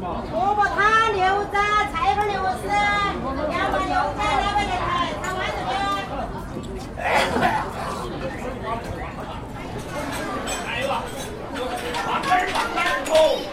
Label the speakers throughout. Speaker 1: 萝卜汤、牛杂、菜粉、牛丝，两块牛排，两块牛排，他晚上点。哎呀，把杆儿把杆儿抽。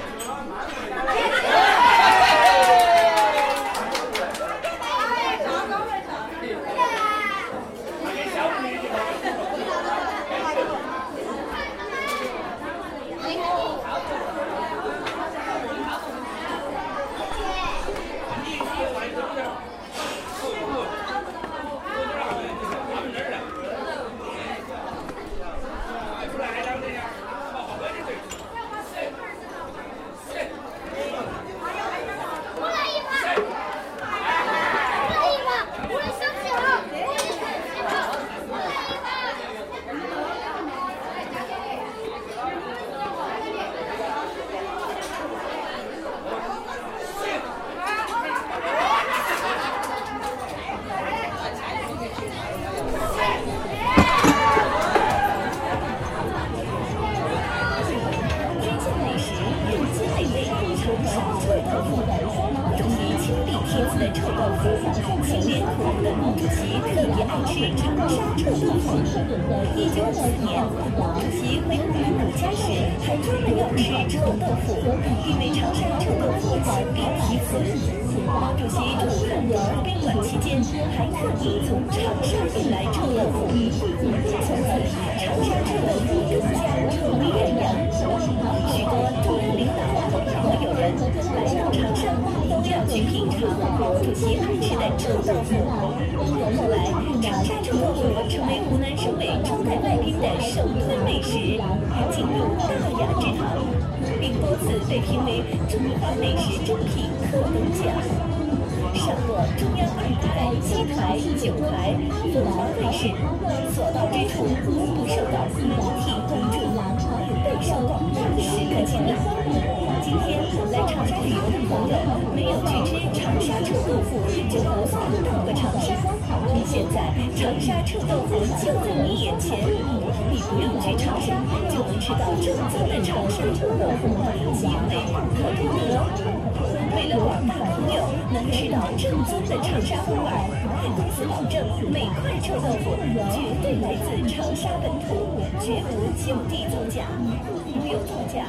Speaker 2: 有地租价，有地租价。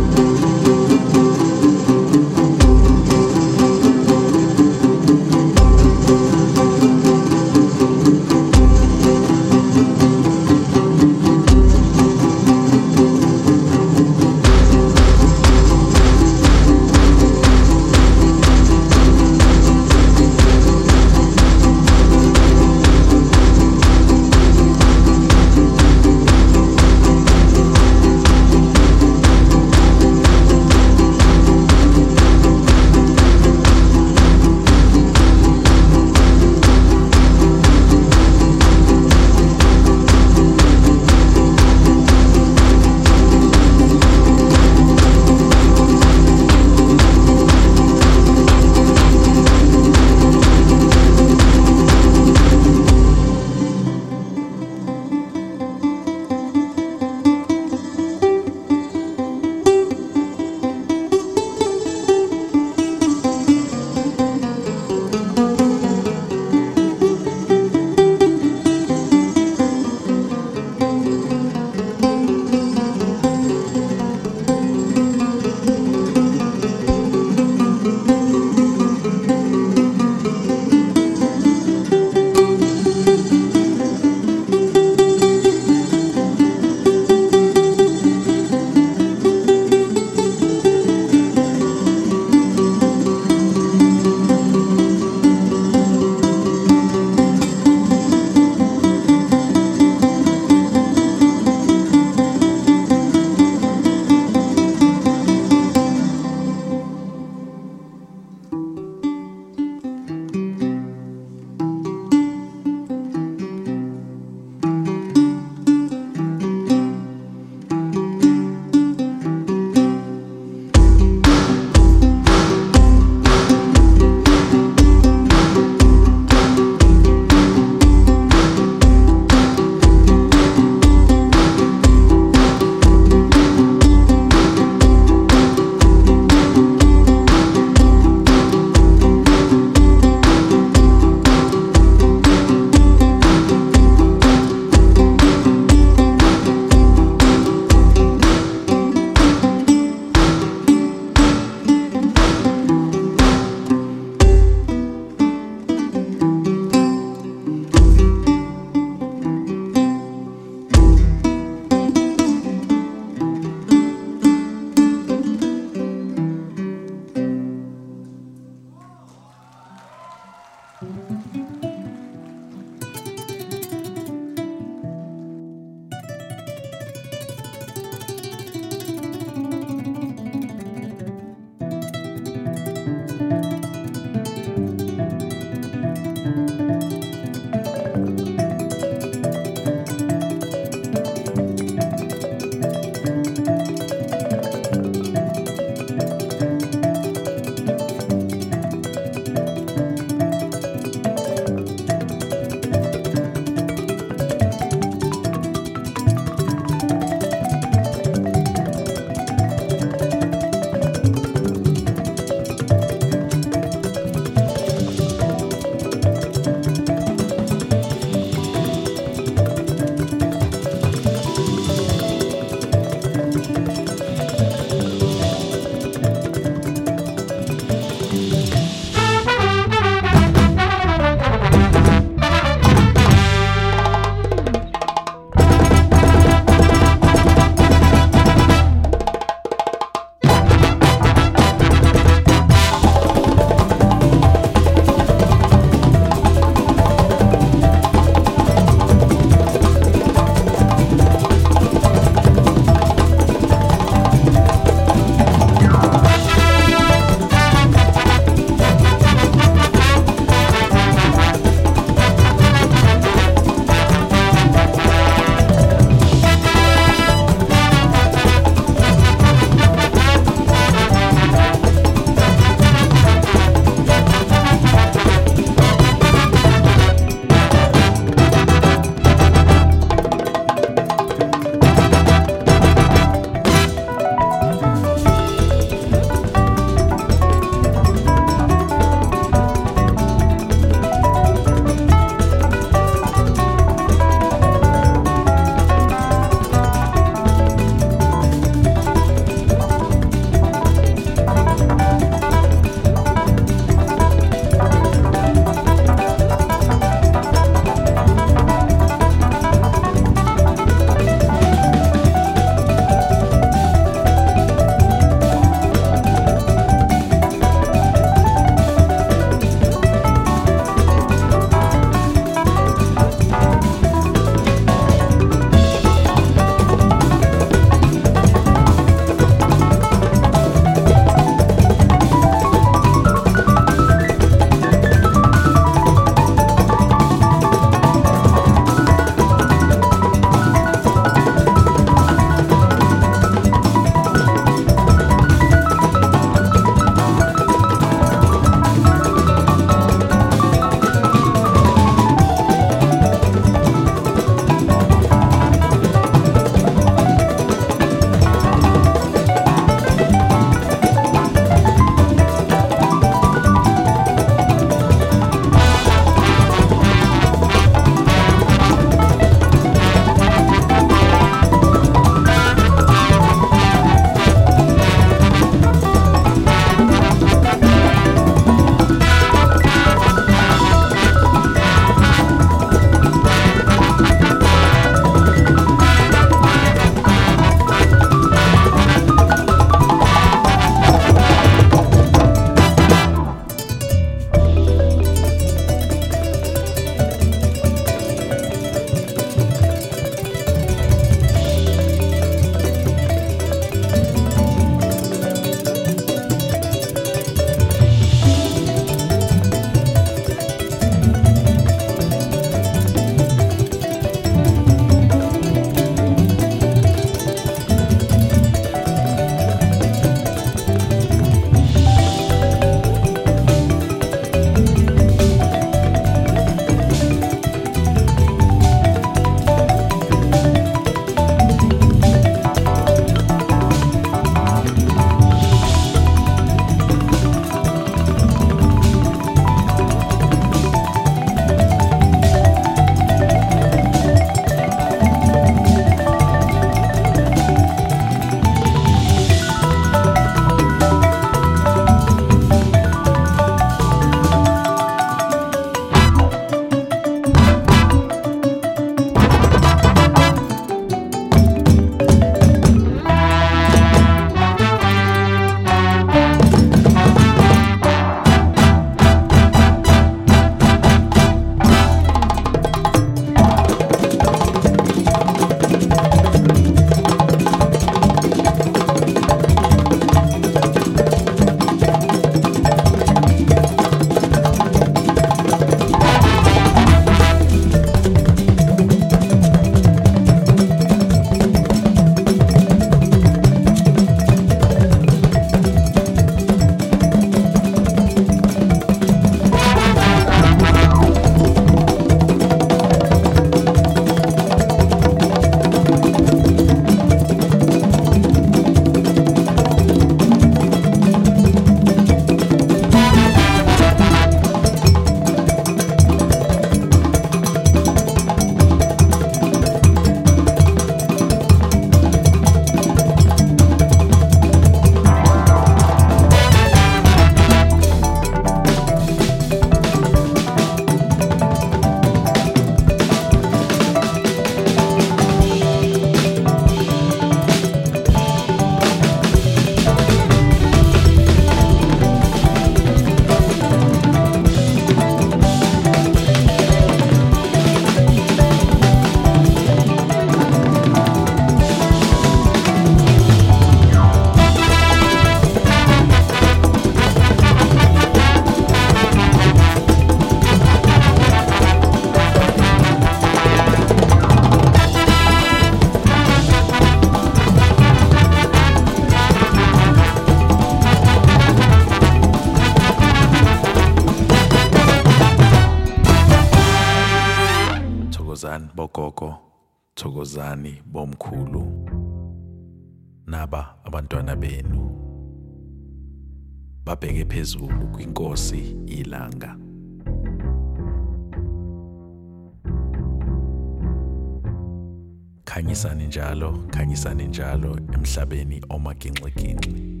Speaker 3: khanyisani njalo khanyisani njalo emhlabeni omaginxiginxi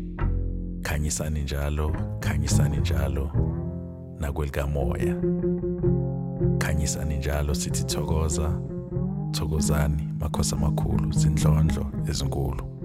Speaker 3: khanyisani njalo khanyisani njalo nakwelikamoya khanyisani njalo sithi thokoza thokozani makhosi amakhulu zindlondlo ezinkulu